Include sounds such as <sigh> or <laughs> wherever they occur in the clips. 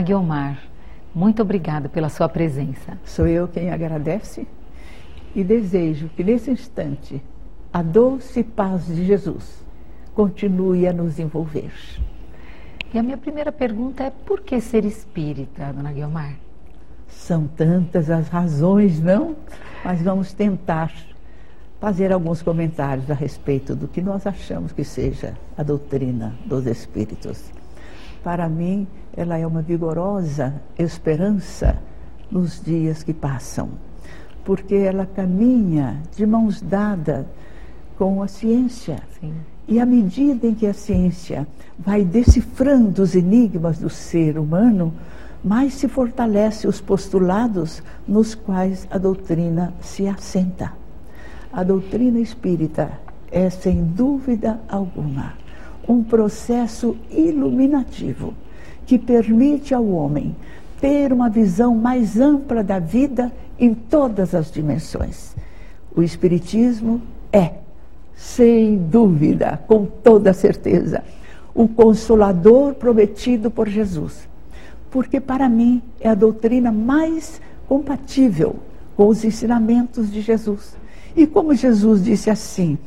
Dona Guiomar, muito obrigada pela sua presença. Sou eu quem agradece e desejo que nesse instante a doce paz de Jesus continue a nos envolver. E a minha primeira pergunta é por que ser espírita, Dona Guiomar? São tantas as razões, não? Mas vamos tentar fazer alguns comentários a respeito do que nós achamos que seja a doutrina dos espíritos. Para mim, ela é uma vigorosa esperança nos dias que passam, porque ela caminha de mãos dadas com a ciência. Sim. E à medida em que a ciência vai decifrando os enigmas do ser humano, mais se fortalece os postulados nos quais a doutrina se assenta. A doutrina espírita é, sem dúvida alguma, um processo iluminativo que permite ao homem ter uma visão mais ampla da vida em todas as dimensões. O Espiritismo é, sem dúvida, com toda certeza, o consolador prometido por Jesus. Porque, para mim, é a doutrina mais compatível com os ensinamentos de Jesus. E como Jesus disse assim: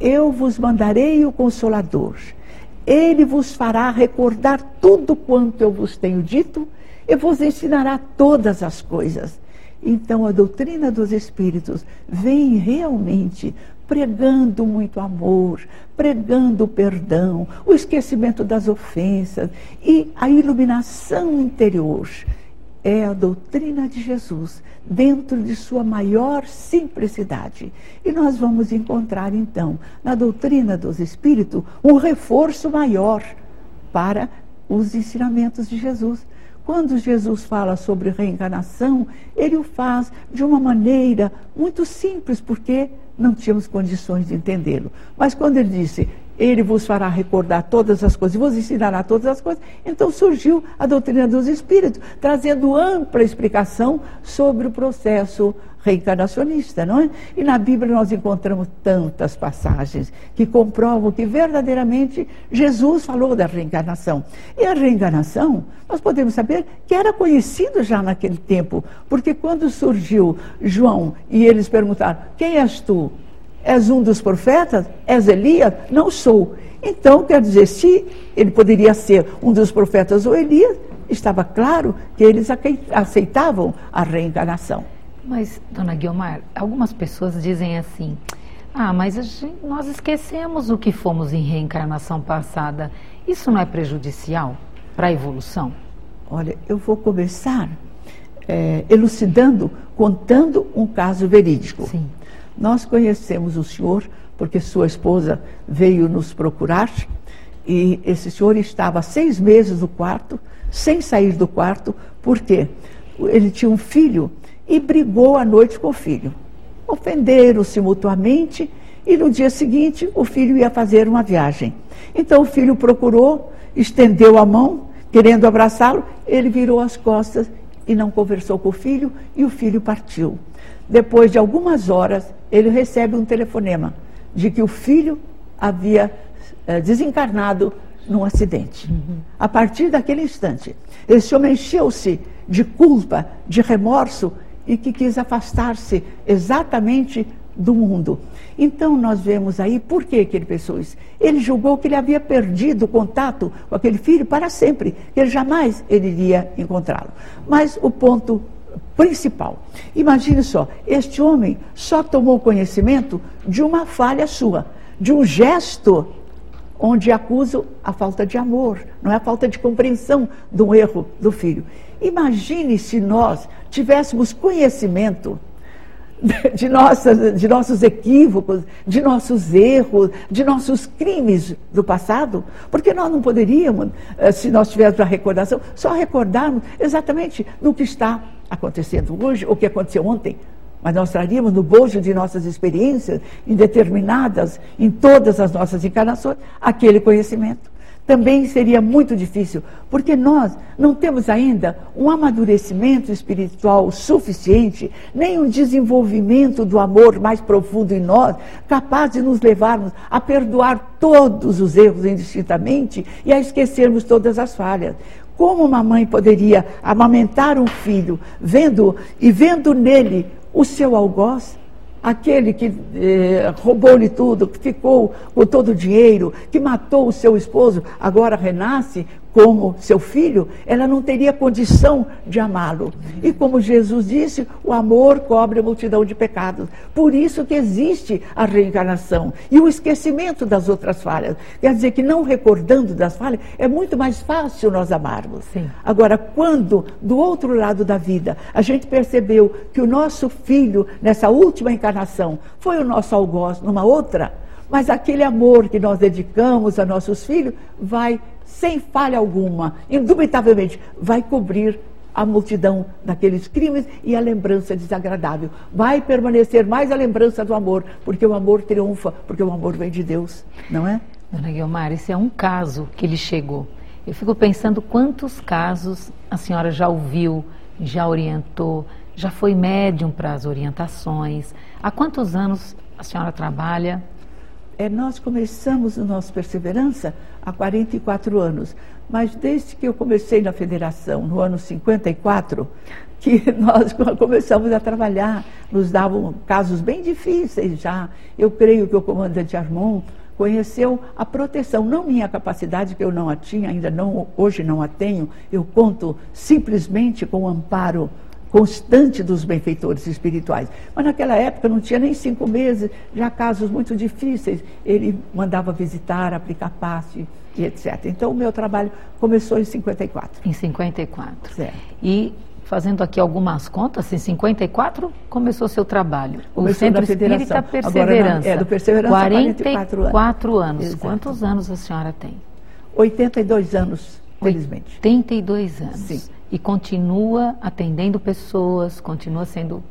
Eu vos mandarei o Consolador, ele vos fará recordar tudo quanto eu vos tenho dito e vos ensinará todas as coisas. Então a doutrina dos Espíritos vem realmente pregando muito amor, pregando o perdão, o esquecimento das ofensas e a iluminação interior. É a doutrina de Jesus dentro de sua maior simplicidade. E nós vamos encontrar então na doutrina dos Espíritos um reforço maior para os ensinamentos de Jesus. Quando Jesus fala sobre reencarnação, ele o faz de uma maneira muito simples, porque não tínhamos condições de entendê-lo. Mas quando ele disse, ele vos fará recordar todas as coisas, vos ensinará todas as coisas, então surgiu a doutrina dos espíritos, trazendo ampla explicação sobre o processo reencarnacionista, não é? E na Bíblia nós encontramos tantas passagens que comprovam que verdadeiramente Jesus falou da reencarnação. E a reencarnação, nós podemos saber que era conhecido já naquele tempo, porque quando surgiu João e eles perguntaram: Quem és tu? És um dos profetas? És Elias? Não sou. Então, quer dizer, se ele poderia ser um dos profetas ou Elias, estava claro que eles aceitavam a reencarnação. Mas, dona Guiomar, algumas pessoas dizem assim: ah, mas gente, nós esquecemos o que fomos em reencarnação passada. Isso não é prejudicial para a evolução? Olha, eu vou começar é, elucidando, contando um caso verídico. Sim. Nós conhecemos o senhor porque sua esposa veio nos procurar e esse senhor estava seis meses no quarto, sem sair do quarto, porque ele tinha um filho e brigou à noite com o filho. Ofenderam-se mutuamente e no dia seguinte o filho ia fazer uma viagem. Então o filho procurou, estendeu a mão, querendo abraçá-lo, ele virou as costas e não conversou com o filho e o filho partiu. Depois de algumas horas, ele recebe um telefonema de que o filho havia eh, desencarnado num acidente. Uhum. A partir daquele instante, esse homem encheu-se de culpa, de remorso e que quis afastar-se exatamente do mundo. Então nós vemos aí por que, que ele pensou isso. Ele julgou que ele havia perdido o contato com aquele filho para sempre, que ele jamais ele iria encontrá-lo. Mas o ponto principal, imagine só, este homem só tomou conhecimento de uma falha sua, de um gesto onde acuso a falta de amor, não é a falta de compreensão do erro do filho. Imagine se nós tivéssemos conhecimento <laughs> de, nossas, de nossos equívocos, de nossos erros, de nossos crimes do passado, porque nós não poderíamos, eh, se nós tivéssemos a recordação, só recordarmos exatamente no que está acontecendo hoje, ou que aconteceu ontem, mas nós traríamos no bojo de nossas experiências, indeterminadas em todas as nossas encarnações, aquele conhecimento também seria muito difícil, porque nós não temos ainda um amadurecimento espiritual suficiente, nem um desenvolvimento do amor mais profundo em nós, capaz de nos levarmos a perdoar todos os erros indistintamente e a esquecermos todas as falhas. Como uma mãe poderia amamentar um filho, vendo e vendo nele o seu algoz? aquele que eh, roubou-lhe tudo, que ficou com todo o dinheiro, que matou o seu esposo, agora renasce como seu filho, ela não teria condição de amá-lo. E como Jesus disse, o amor cobre a multidão de pecados. Por isso que existe a reencarnação e o esquecimento das outras falhas. Quer dizer que não recordando das falhas, é muito mais fácil nós amarmos. Sim. Agora, quando do outro lado da vida a gente percebeu que o nosso filho, nessa última encarnação, foi o nosso algoz numa outra, mas aquele amor que nós dedicamos a nossos filhos vai sem falha alguma, indubitavelmente, vai cobrir a multidão daqueles crimes e a lembrança desagradável. Vai permanecer mais a lembrança do amor, porque o amor triunfa, porque o amor vem de Deus, não é? Dona Guilmar, esse é um caso que lhe chegou. Eu fico pensando quantos casos a senhora já ouviu, já orientou, já foi médium para as orientações. Há quantos anos a senhora trabalha é, nós começamos o nosso Perseverança há 44 anos, mas desde que eu comecei na federação, no ano 54, que <laughs> nós <laughs> começamos a trabalhar, nos davam casos bem difíceis já. Eu creio que o comandante Armon conheceu a proteção, não minha capacidade, que eu não a tinha, ainda não, hoje não a tenho, eu conto simplesmente com o amparo constante dos benfeitores espirituais. Mas naquela época não tinha nem cinco meses, já casos muito difíceis. Ele mandava visitar, aplicar passe e etc. Então o meu trabalho começou em 54. Em 54. Certo. E fazendo aqui algumas contas, em 54 começou seu trabalho. Começou o Centro Espírita Perseverança. Agora, é, do Perseverança 44, 44 anos. anos. Quantos anos a senhora tem? 82 anos, felizmente. 82 anos. Sim e continua atendendo pessoas, continua sendo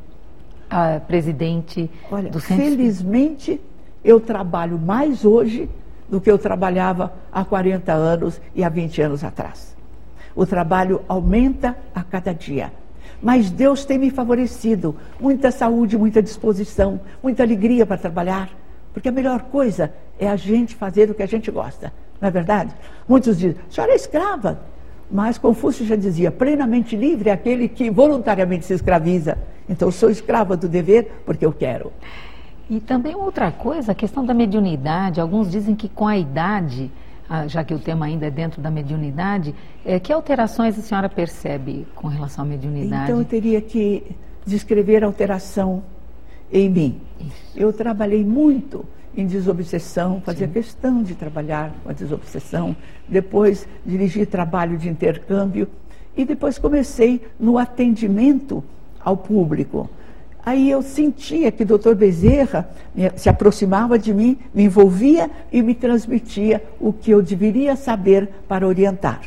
a presidente Olha, do Centro Felizmente, eu trabalho mais hoje do que eu trabalhava há 40 anos e há 20 anos atrás. O trabalho aumenta a cada dia. Mas Deus tem me favorecido. Muita saúde, muita disposição, muita alegria para trabalhar. Porque a melhor coisa é a gente fazer o que a gente gosta. Não é verdade? Muitos dizem, a senhora é escrava. Mas Confúcio já dizia: plenamente livre é aquele que voluntariamente se escraviza. Então, sou escrava do dever porque eu quero. E também outra coisa, a questão da mediunidade. Alguns dizem que com a idade, ah, já que o tema ainda é dentro da mediunidade, é, que alterações a senhora percebe com relação à mediunidade? Então, eu teria que descrever a alteração em mim. Eu trabalhei muito em desobsessão, fazia Sim. questão de trabalhar com a desobsessão, depois dirigi trabalho de intercâmbio e depois comecei no atendimento ao público. Aí eu sentia que o doutor Bezerra se aproximava de mim, me envolvia e me transmitia o que eu deveria saber para orientar.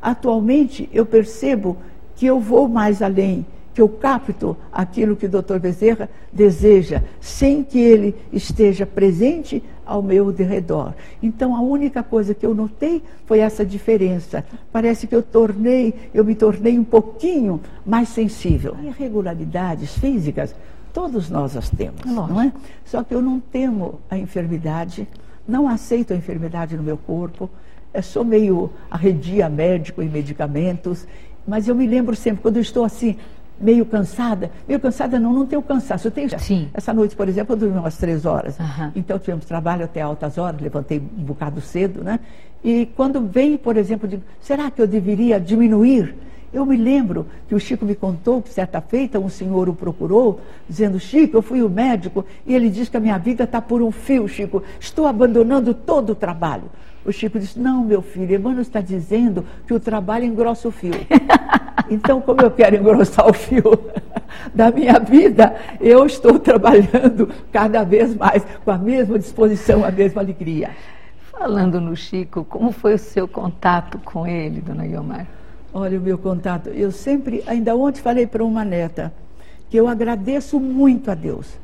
Atualmente eu percebo que eu vou mais além que eu capto aquilo que o doutor Bezerra deseja, sem que ele esteja presente ao meu derredor. Então, a única coisa que eu notei foi essa diferença. Parece que eu tornei, eu me tornei um pouquinho mais sensível. Irregularidades físicas, todos nós as temos, Nossa. não é? Só que eu não temo a enfermidade, não aceito a enfermidade no meu corpo. Eu sou meio arredia médico e medicamentos, mas eu me lembro sempre, quando eu estou assim, meio cansada. Meio cansada não, não tenho cansaço. Eu tenho... Sim. Essa noite, por exemplo, eu dormi umas três horas. Uhum. Então tivemos trabalho até altas horas, levantei um bocado cedo, né? E quando vem, por exemplo, digo, será que eu deveria diminuir? Eu me lembro que o Chico me contou que certa feita um senhor o procurou, dizendo, Chico, eu fui o médico e ele diz que a minha vida está por um fio, Chico. Estou abandonando todo o trabalho. O Chico disse, não, meu filho, Emmanuel está dizendo que o trabalho engrossa o fio. <laughs> Então, como eu quero engrossar o fio <laughs> da minha vida, eu estou trabalhando cada vez mais com a mesma disposição, a mesma alegria. Falando no Chico, como foi o seu contato com ele, dona Guilmar? Olha, o meu contato, eu sempre, ainda ontem falei para uma neta, que eu agradeço muito a Deus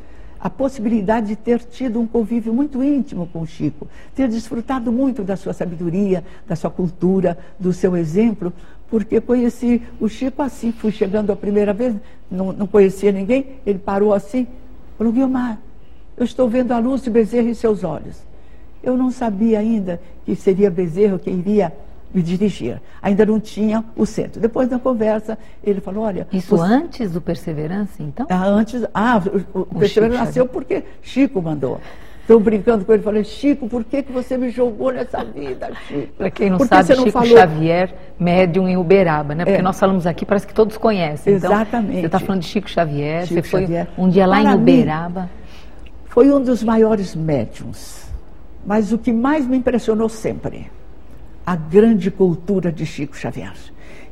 a possibilidade de ter tido um convívio muito íntimo com o Chico, ter desfrutado muito da sua sabedoria, da sua cultura, do seu exemplo, porque conheci o Chico assim, fui chegando a primeira vez, não, não conhecia ninguém, ele parou assim, falou, Guilmar, eu estou vendo a luz de Bezerra em seus olhos. Eu não sabia ainda que seria Bezerra que iria me dirigia. Ainda não tinha o centro. Depois da conversa, ele falou, olha... Isso você... antes do Perseverança, então? Ah, antes... Ah, o, o Perseverança nasceu porque Chico mandou. Estou brincando com ele, falei, Chico, por que, que você me jogou nessa vida, Chico? Para quem não sabe, não Chico falou... Xavier, médium em Uberaba, né? Porque é. nós falamos aqui, parece que todos conhecem. Então, Exatamente. Você está falando de Chico Xavier, Chico você foi Xavier. um dia lá Para em Uberaba. Mim, foi um dos maiores médiums. Mas o que mais me impressionou sempre, a grande cultura de Chico Xavier.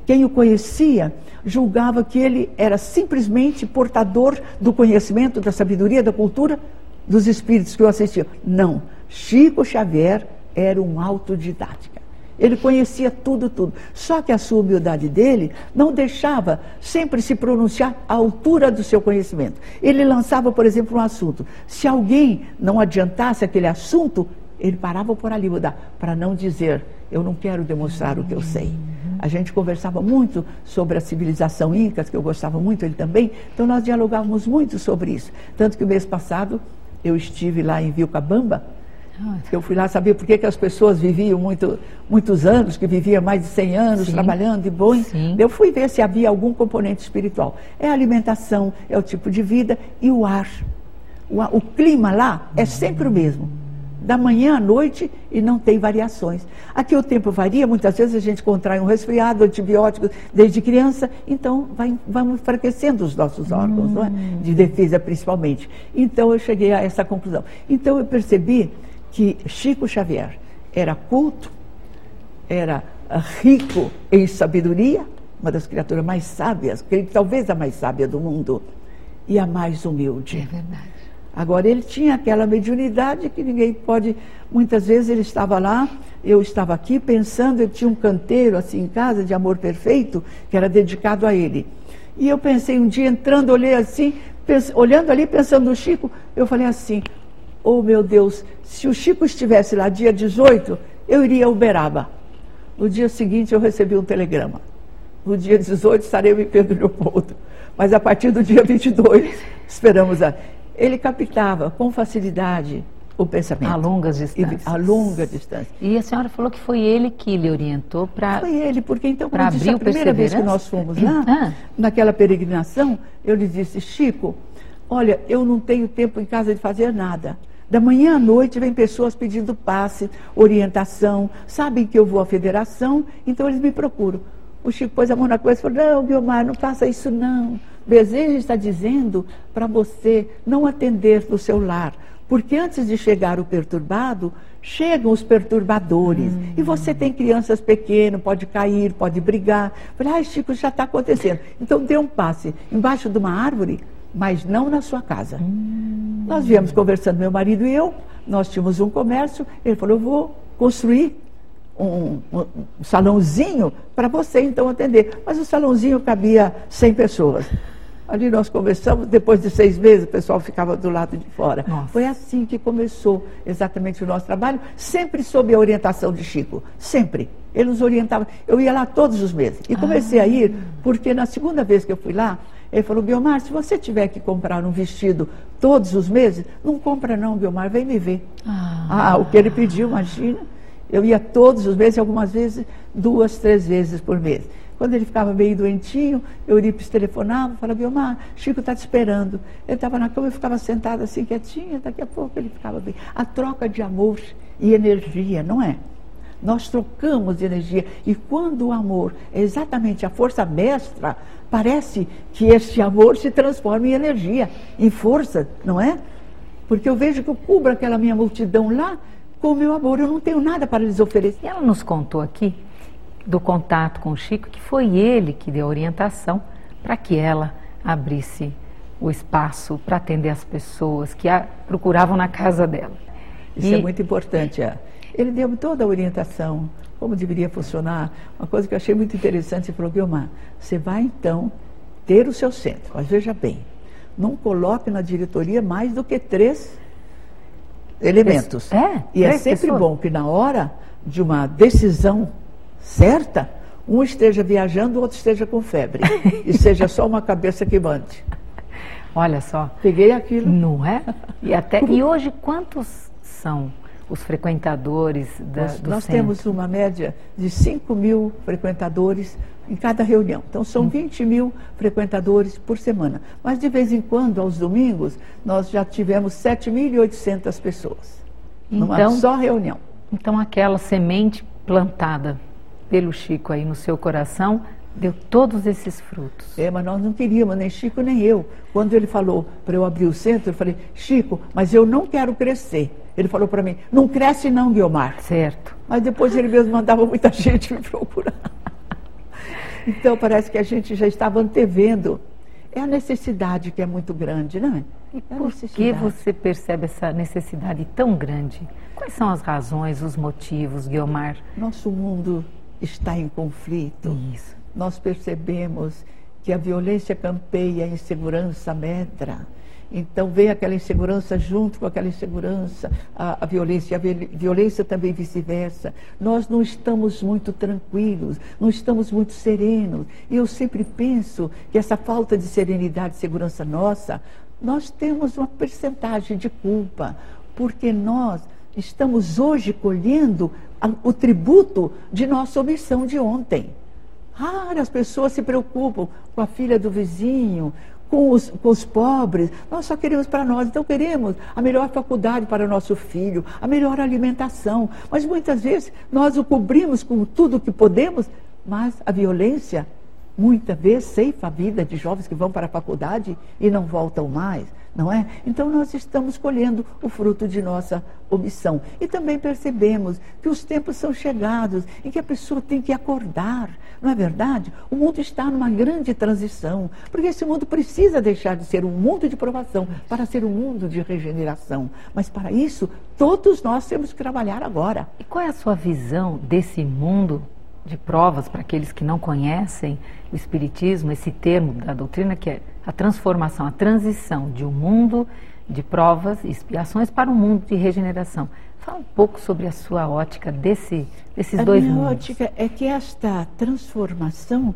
Quem o conhecia julgava que ele era simplesmente portador do conhecimento, da sabedoria, da cultura dos espíritos que o assistiam. Não. Chico Xavier era um autodidática. Ele conhecia tudo, tudo. Só que a sua humildade dele não deixava sempre se pronunciar à altura do seu conhecimento. Ele lançava, por exemplo, um assunto. Se alguém não adiantasse aquele assunto, ele parava por ali para não dizer, eu não quero demonstrar o que eu sei. A gente conversava muito sobre a civilização incas, que eu gostava muito, ele também, então nós dialogávamos muito sobre isso. Tanto que o mês passado eu estive lá em Vilcabamba, eu fui lá saber por que, que as pessoas viviam muito, muitos anos, que viviam mais de 100 anos Sim. trabalhando de boi. Sim. Eu fui ver se havia algum componente espiritual. É a alimentação, é o tipo de vida e o ar. O, o clima lá é sempre o mesmo da manhã à noite e não tem variações. Aqui o tempo varia, muitas vezes a gente contrai um resfriado, antibióticos desde criança, então vai, vamos enfraquecendo os nossos órgãos, hum. não é? Hum. de defesa principalmente. Então eu cheguei a essa conclusão. Então eu percebi que Chico Xavier era culto, era rico em sabedoria, uma das criaturas mais sábias, talvez a mais sábia do mundo, e a mais humilde. É verdade. Agora, ele tinha aquela mediunidade que ninguém pode. Muitas vezes ele estava lá, eu estava aqui pensando, ele tinha um canteiro assim em casa de amor perfeito, que era dedicado a ele. E eu pensei um dia, entrando, olhei assim, olhando ali, pensando no Chico, eu falei assim: Oh meu Deus, se o Chico estivesse lá dia 18, eu iria a Uberaba. No dia seguinte eu recebi um telegrama. No dia 18 estarei em Pedro Leopoldo. Mas a partir do dia 22, esperamos a ele captava com facilidade o pensamento. A longas distâncias. A longa distância. E a senhora falou que foi ele que lhe orientou para. Foi ele, porque então, quando disse, a primeira vez que nós fomos lá, <clears throat> ah. naquela peregrinação, eu lhe disse, Chico, olha, eu não tenho tempo em casa de fazer nada. Da manhã à noite vem pessoas pedindo passe, orientação, sabem que eu vou à federação, então eles me procuram. O Chico pôs a mão na coisa e falou, não, Guilmar, não faça isso não. Desejo está dizendo para você não atender no seu lar, porque antes de chegar o perturbado, chegam os perturbadores. Hum. E você tem crianças pequenas, pode cair, pode brigar. Falei, ai, Chico, já está acontecendo. Então dê um passe embaixo de uma árvore, mas não na sua casa. Hum. Nós viemos conversando, meu marido e eu, nós tínhamos um comércio, ele falou, eu vou construir um, um, salãozinho para você então atender. Mas o salãozinho cabia 100 pessoas. Ali nós conversamos, depois de seis meses o pessoal ficava do lado de fora. Nossa. Foi assim que começou exatamente o nosso trabalho, sempre sob a orientação de Chico, sempre. Ele nos orientava. Eu ia lá todos os meses. E comecei ah. a ir, porque na segunda vez que eu fui lá, ele falou, Guilmar, se você tiver que comprar um vestido todos os meses, não compra não, Guilmar, vem me ver. Ah, ah o que ele pediu, imagina. Eu ia todos os meses, algumas vezes, duas, três vezes por mês. Quando ele ficava meio doentinho, Eurípides telefonava, falava, Guilmar, Chico está te esperando. Ele estava na cama e ficava sentado assim, quietinho, daqui a pouco ele ficava bem. A troca de amor e energia, não é? Nós trocamos energia. E quando o amor é exatamente a força mestra, parece que este amor se transforma em energia, em força, não é? Porque eu vejo que eu cubro aquela minha multidão lá com o meu amor, eu não tenho nada para lhes oferecer. Ela nos contou aqui do contato com o Chico, que foi ele que deu a orientação para que ela abrisse o espaço para atender as pessoas que a procuravam na casa dela. Isso e... é muito importante. É. Ele deu toda a orientação, como deveria funcionar. Uma coisa que eu achei muito interessante, ele falou, Guilmar, você vai então ter o seu centro, mas veja bem, não coloque na diretoria mais do que três elementos. É, e é sempre pessoas. bom que na hora de uma decisão certa, um esteja viajando, o outro esteja com febre. <laughs> e seja só uma cabeça que mande. Olha só. Peguei aquilo. Não é? E, até, e <laughs> hoje quantos são os frequentadores da, nós, do nós centro? temos uma média de 5 mil frequentadores em cada reunião. Então, são 20 mil frequentadores por semana. Mas, de vez em quando, aos domingos, nós já tivemos 7.800 pessoas. numa Então- só reunião. Então, aquela semente plantada pelo Chico aí no seu coração deu todos esses frutos. É, mas nós não queríamos, nem Chico nem eu. Quando ele falou para eu abrir o centro, eu falei, Chico, mas eu não quero crescer. Ele falou para mim, não cresce não, Guiomar. Certo. Mas depois ele mesmo mandava muita <laughs> gente me procurar. Então parece que a gente já estava antevendo. É a necessidade que é muito grande, não é? E É a por que você percebe essa necessidade tão grande? Quais são as razões, os motivos, Guiomar? Nosso mundo está em conflito. Isso. Nós percebemos que a violência campeia, a insegurança medra. Então vem aquela insegurança junto com aquela insegurança, a, a violência, e a vi- violência também vice-versa. Nós não estamos muito tranquilos, não estamos muito serenos. E eu sempre penso que essa falta de serenidade e segurança nossa, nós temos uma percentagem de culpa, porque nós estamos hoje colhendo o tributo de nossa omissão de ontem. Raras pessoas se preocupam com a filha do vizinho, com os, com os pobres. Nós só queremos para nós. Então, queremos a melhor faculdade para o nosso filho, a melhor alimentação. Mas muitas vezes nós o cobrimos com tudo o que podemos, mas a violência muitas vezes ceifa a vida de jovens que vão para a faculdade e não voltam mais, não é? Então nós estamos colhendo o fruto de nossa omissão. E também percebemos que os tempos são chegados em que a pessoa tem que acordar, não é verdade? O mundo está numa grande transição, porque esse mundo precisa deixar de ser um mundo de provação para ser um mundo de regeneração. Mas para isso, todos nós temos que trabalhar agora. E qual é a sua visão desse mundo de provas para aqueles que não conhecem o Espiritismo, esse termo da doutrina que é a transformação, a transição de um mundo de provas e expiações para um mundo de regeneração? Fala um pouco sobre a sua ótica desse, desses a dois minha mundos. ótica é que esta transformação,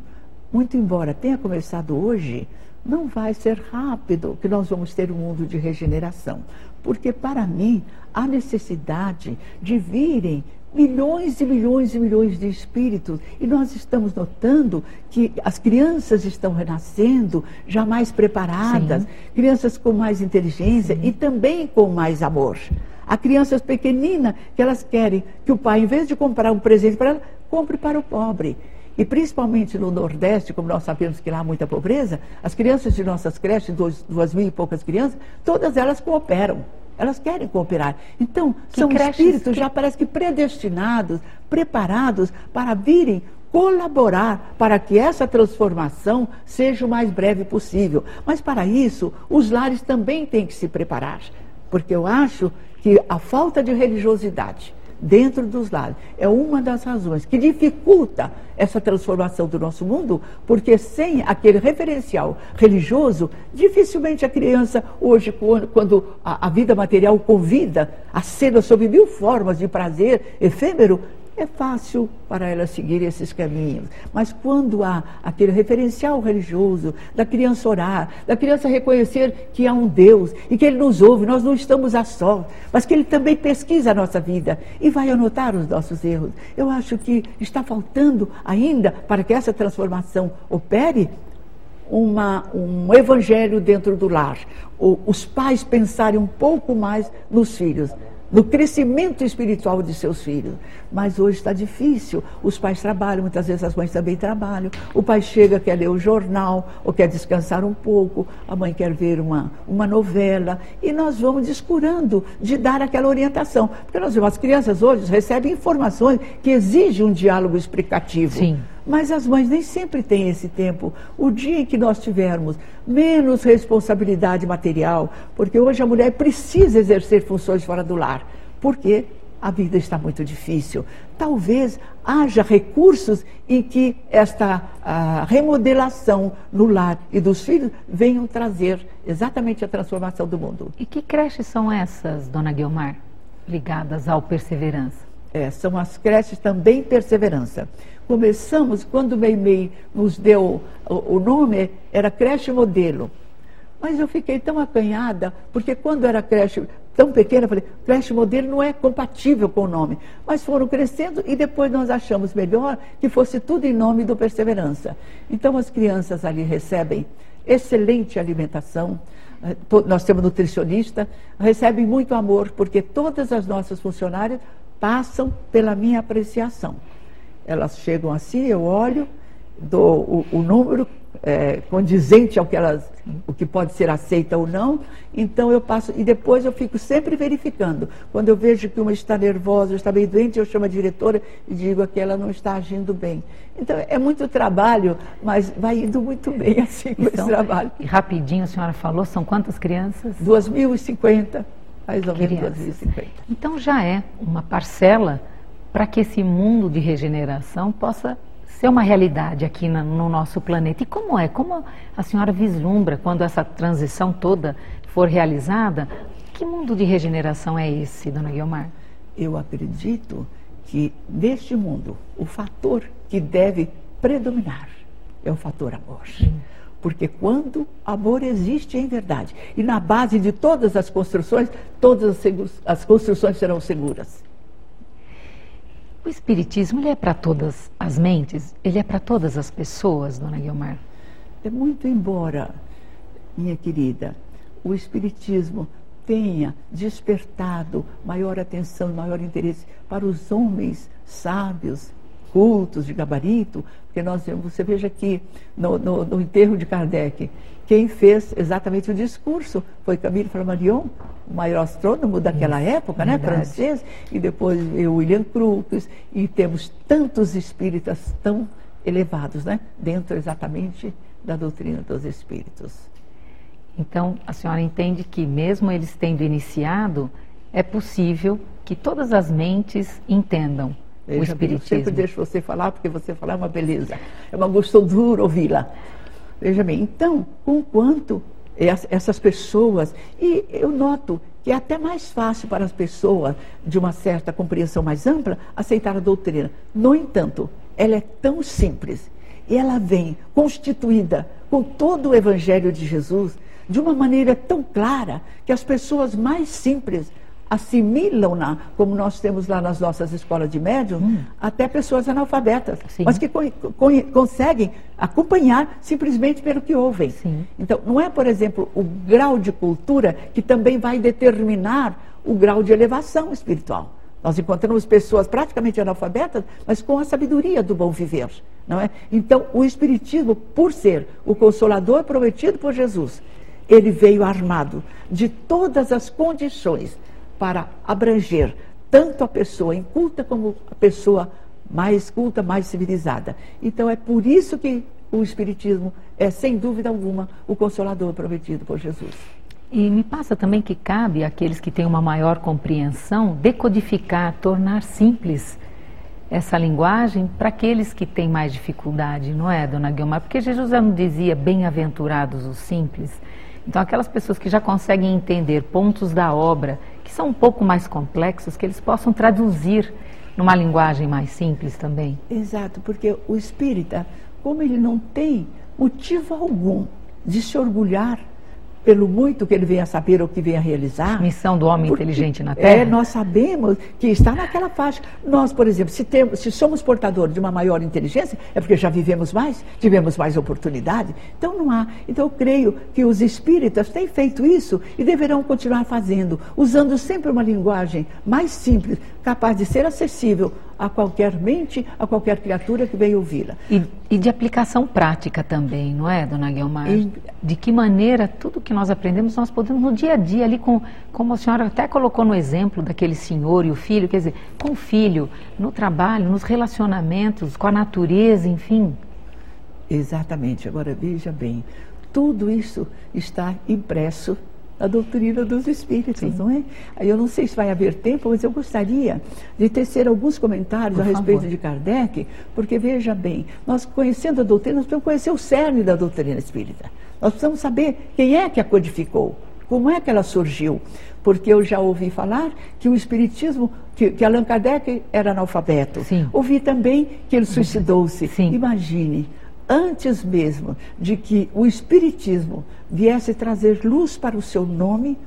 muito embora tenha começado hoje, não vai ser rápido que nós vamos ter um mundo de regeneração. Porque, para mim, há necessidade de virem milhões e milhões e milhões de espíritos. E nós estamos notando que as crianças estão renascendo já mais preparadas, Sim. crianças com mais inteligência e também com mais amor. Há crianças pequeninas que elas querem que o pai, em vez de comprar um presente para ela, compre para o pobre. E principalmente no Nordeste, como nós sabemos que lá há muita pobreza, as crianças de nossas creches, duas, duas mil e poucas crianças, todas elas cooperam. Elas querem cooperar. Então, Que são espíritos que- já parece que predestinados, preparados para virem colaborar para que essa transformação seja o mais breve possível. Mas para isso, os lares também têm que se preparar, porque eu acho que a falta de religiosidade dentro dos lares. É uma das razões que dificulta essa transformação do nosso mundo, porque sem aquele referencial religioso, dificilmente a criança hoje, quando, a vida material convida a cena sob mil formas de prazer efêmero, é fácil para ela seguir esses caminhos. Mas quando há aquele referencial religioso, da criança orar, da criança reconhecer que há um Deus e que Ele nos ouve, nós não estamos a só, mas que Ele também pesquisa a nossa vida e vai anotar os nossos erros. Eu acho que está faltando ainda, para que essa transformação opere, uma, um evangelho dentro do lar. O- os pais pensarem um pouco mais nos filhos, no crescimento espiritual de seus filhos. Mas hoje está difícil. Os pais trabalham, muitas vezes as mães também trabalham. O pai chega, quer ler o jornal, ou quer descansar um pouco, a mãe quer ver uma, uma novela, e nós vamos descurando de dar aquela orientação. Porque nós as crianças hoje recebem informações que exigem um diálogo explicativo. Sim. Mas as mães nem sempre têm esse tempo. O dia em que nós tivermos menos responsabilidade material, porque hoje a mulher precisa exercer funções fora do lar, porque a vida está muito difícil. Talvez haja recursos em que esta remodelação no lar e dos filhos venham trazer exatamente a transformação do mundo. E que creches são essas, dona Guilmar, ligadas ao Perseverança? É, são as creches também Perseverança. Começamos, quando o Meimei nos deu o, nome, era creche modelo. Mas eu fiquei tão acanhada, porque quando era creche tão pequena, eu falei, creche modelo não é compatível com o nome. Mas foram crescendo e depois nós achamos melhor que fosse tudo em nome do Perseverança. Então as crianças ali recebem excelente alimentação, eh, nós temos nutricionista, recebem muito amor, porque todas as nossas funcionárias passam pela minha apreciação. Elas chegam assim, eu olho, dou o, o número é, condizente ao que elas, o que pode ser aceita ou não. Então eu passo e depois eu fico sempre verificando. Quando eu vejo que uma está nervosa, está meio doente, eu chamo a diretora e digo que ela não está agindo bem. Então é muito trabalho, mas vai indo muito bem <laughs> assim com então, esse trabalho. E rapidinho a senhora falou, são quantas crianças? 2.050, mais ou menos 2.050. Então já é uma parcela para que esse mundo de regeneração possa ser uma realidade aqui na, no nosso planeta. E como é? Como a senhora vislumbra quando essa transição toda for realizada? Que mundo de regeneração é esse, dona Guilmar? Eu acredito que neste mundo o fator que deve predominar é o fator amor. Porque quando amor existe em verdade, e na base de todas as construções, todas as, as construções serão seguras. O Espiritismo ele é para todas as mentes? Ele é para todas as pessoas, dona Guilmar? É muito embora, minha querida, o Espiritismo tenha despertado maior atenção, maior interesse para os homens sábios, cultos, de gabarito, porque nós, você veja aqui no, no, no enterro de Kardec, quem fez exatamente o discurso foi Camille Flammarion, o maior astrônomo daquela Isso, época, né, francês, e depois o William Crookes, e temos tantos espíritas tão elevados, né, dentro exatamente da doutrina dos espíritos. Então, a senhora entende que mesmo eles tendo iniciado, é possível que todas as mentes entendam Veja, o espiritismo. Eu sempre deixo você falar, porque você falar é uma beleza. É uma gostosura ouvi-la. Veja bem, então, com quanto essas pessoas, e eu noto que é até mais fácil para as pessoas de uma certa compreensão mais ampla aceitar a doutrina. No entanto, ela é tão simples e ela vem constituída com todo o Evangelho de Jesus de uma maneira tão clara que as pessoas mais simples assimilam-na, como nós temos lá nas nossas escolas de médium, hum. até pessoas analfabetas, Sim. mas que co co conseguem acompanhar simplesmente pelo que ouvem. Sim. Então, não é, por exemplo, o grau de cultura que também vai determinar o grau de elevação espiritual. Nós encontramos pessoas praticamente analfabetas, mas com a sabedoria do bom viver, não é? Então, o espiritismo, por ser o consolador prometido por Jesus, ele veio armado de todas as condições para abranger tanto a pessoa inculta como a pessoa mais culta, mais civilizada. Então é por isso que o Espiritismo é, sem dúvida alguma, o consolador prometido por Jesus. E me passa também que cabe àqueles que têm uma maior compreensão decodificar, tornar simples essa linguagem para aqueles que têm mais dificuldade, não é, dona Guilmar? Porque Jesus já não dizia bem-aventurados os simples. Então, aquelas pessoas que já conseguem entender pontos da obra são um pouco mais complexos, que eles possam traduzir numa linguagem mais simples também. Exato, porque o espírita, como ele não tem motivo algum de se orgulhar pelo muito que ele venha saber ou que venha realizar. Missão do homem inteligente na Terra. É, nós sabemos que está naquela faixa. Nós, por exemplo, se, temos, se somos portadores de uma maior inteligência, é porque já vivemos mais, tivemos mais oportunidade. Então não há. Então eu creio que os espíritas têm feito isso e deverão continuar fazendo, usando sempre uma linguagem mais simples, capaz de ser acessível a qualquer mente, a qualquer criatura que venha ouvi-la. E, e, de aplicação prática também, não é, dona Guilmar? E, de que maneira tudo que nós aprendemos nós podemos no dia a dia ali com, como a senhora até colocou no exemplo daquele senhor e o filho, quer dizer, com o filho, no trabalho, nos relacionamentos, com a natureza, enfim. Exatamente. Agora veja bem, tudo isso está impresso a doutrina dos espíritos, Sim. não é? Eu não sei se vai haver tempo, mas eu gostaria de tecer alguns comentários Por a respeito favor. de Kardec, porque veja bem, nós conhecendo a doutrina, nós precisamos conhecer o cerne da doutrina espírita. Nós precisamos saber quem é que a codificou, como é que ela surgiu. Porque eu já ouvi falar que o espiritismo, que, que Allan Kardec era analfabeto. Sim. Ouvi também que ele <laughs> suicidou-se. Imagine antes mesmo de que o Espiritismo viesse trazer luz para o seu nome,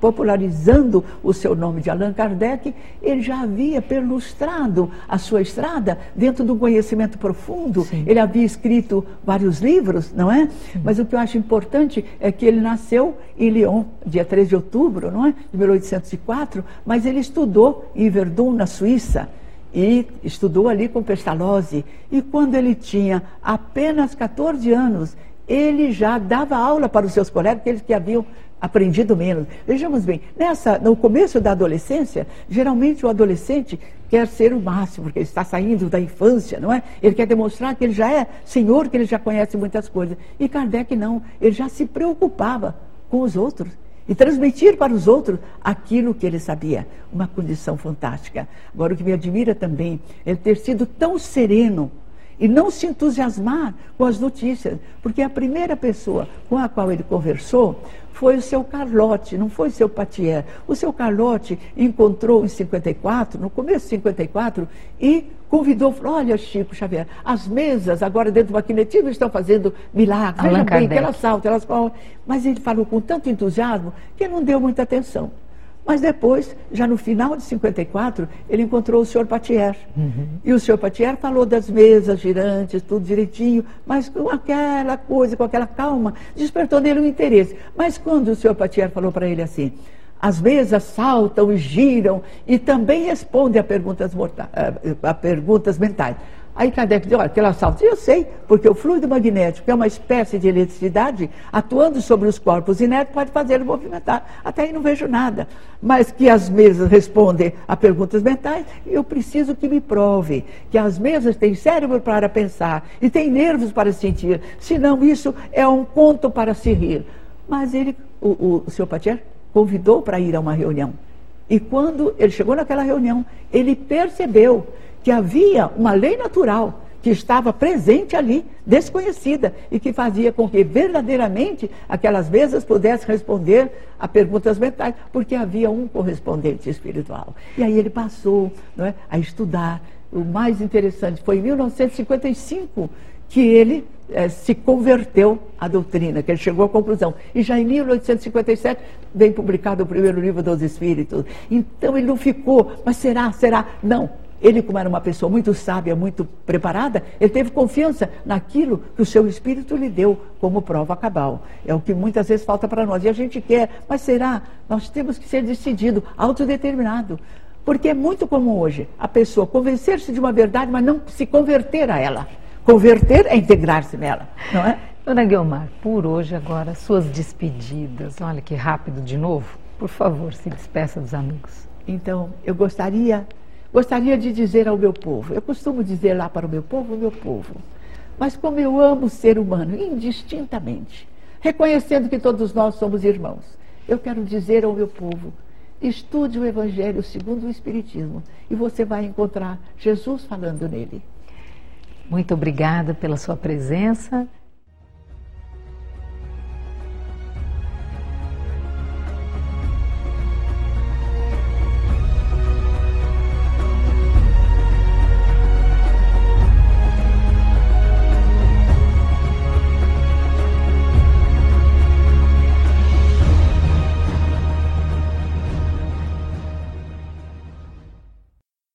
popularizando o seu nome de Allan Kardec, ele já havia perlustrado a sua estrada dentro do conhecimento profundo. Sim. Ele havia escrito vários livros, não é? Sim. Mas o que eu acho importante é que ele nasceu em Lyon, dia 3 de outubro, não é? De 1804, mas ele estudou em Verdun, na Suíça e estudou ali com Pestalozzi. E quando ele tinha apenas 14 anos, ele já dava aula para os seus colegas, aqueles que haviam aprendido menos. Vejamos bem, nessa, no começo da adolescência, geralmente o adolescente quer ser o máximo, porque ele está saindo da infância, não é? Ele quer demonstrar que ele já é senhor, que ele já conhece muitas coisas. E Kardec não, ele já se preocupava com os outros e transmitir para os outros aquilo que ele sabia. Uma condição fantástica. Agora, o que me admira também é ter sido tão sereno e não se entusiasmar com as notícias, porque a primeira pessoa com a qual ele conversou foi o seu Carlote, não foi o seu Patier. O seu Carlote encontrou em 54, no começo de 54, e convidou, falou, olha Chico Xavier, as mesas agora dentro do maquinetivo estão fazendo milagres, Veja bem, que elas saltam, elas Mas ele falou com tanto entusiasmo que não deu muita atenção. Mas depois, já no final de 54, ele encontrou o senhor Patier. Uhum. E o senhor Patier falou das mesas girantes, tudo direitinho, mas com aquela coisa, com aquela calma, despertou nele um interesse. Mas quando o senhor Patier falou para ele assim, mesas saltam e giram e também respondem a perguntas, eh, a perguntas mentais. Aí Kardec diz, olha, aquela salta, eu sei, porque o fluido magnético é uma espécie de eletricidade atuando sobre os corpos inertes pode fazer ele movimentar. Até aí não vejo nada. Mas que as mesas respondem a perguntas mentais, eu preciso que me prove que as mesas têm cérebro para pensar e têm nervos para sentir. Senão isso é um conto para se rir. Mas ele, o, o, o senhor Patier, convidou para ir a uma reunião. E quando ele chegou naquela reunião, ele percebeu que havia uma lei natural que estava presente ali, desconhecida, e que fazia com que verdadeiramente aquelas mesas pudessem responder a perguntas mentais, porque havia um correspondente espiritual. E aí ele passou é, a estudar. O mais interessante foi em 1955 que ele eh, se converteu à doutrina, que ele chegou à conclusão. E já em 1857 vem publicado o primeiro livro dos Espíritos. Então ele não ficou, mas será, será? Não. Ele, como era uma pessoa muito sábia, muito preparada, ele teve confiança naquilo que o seu espírito lhe deu como prova cabal. É o que muitas vezes falta para nós. E a gente quer, mas será? Nós temos que ser decidido, autodeterminado. Porque é muito comum hoje a pessoa convencer-se de uma verdade, mas não se converter a ela. Converter é integrar-se nela, não é? Dona Guilmar, por hoje agora, suas despedidas. Olha que rápido de novo. Por favor, se despeça dos amigos. Então, eu gostaria Gostaria de dizer ao meu povo, eu costumo dizer lá para o meu povo, meu povo, mas como eu amo o ser humano, indistintamente, reconhecendo que todos nós somos irmãos, eu quero dizer ao meu povo, estude o Evangelho segundo o Espiritismo e você vai encontrar Jesus falando nele. Muito obrigada pela sua presença.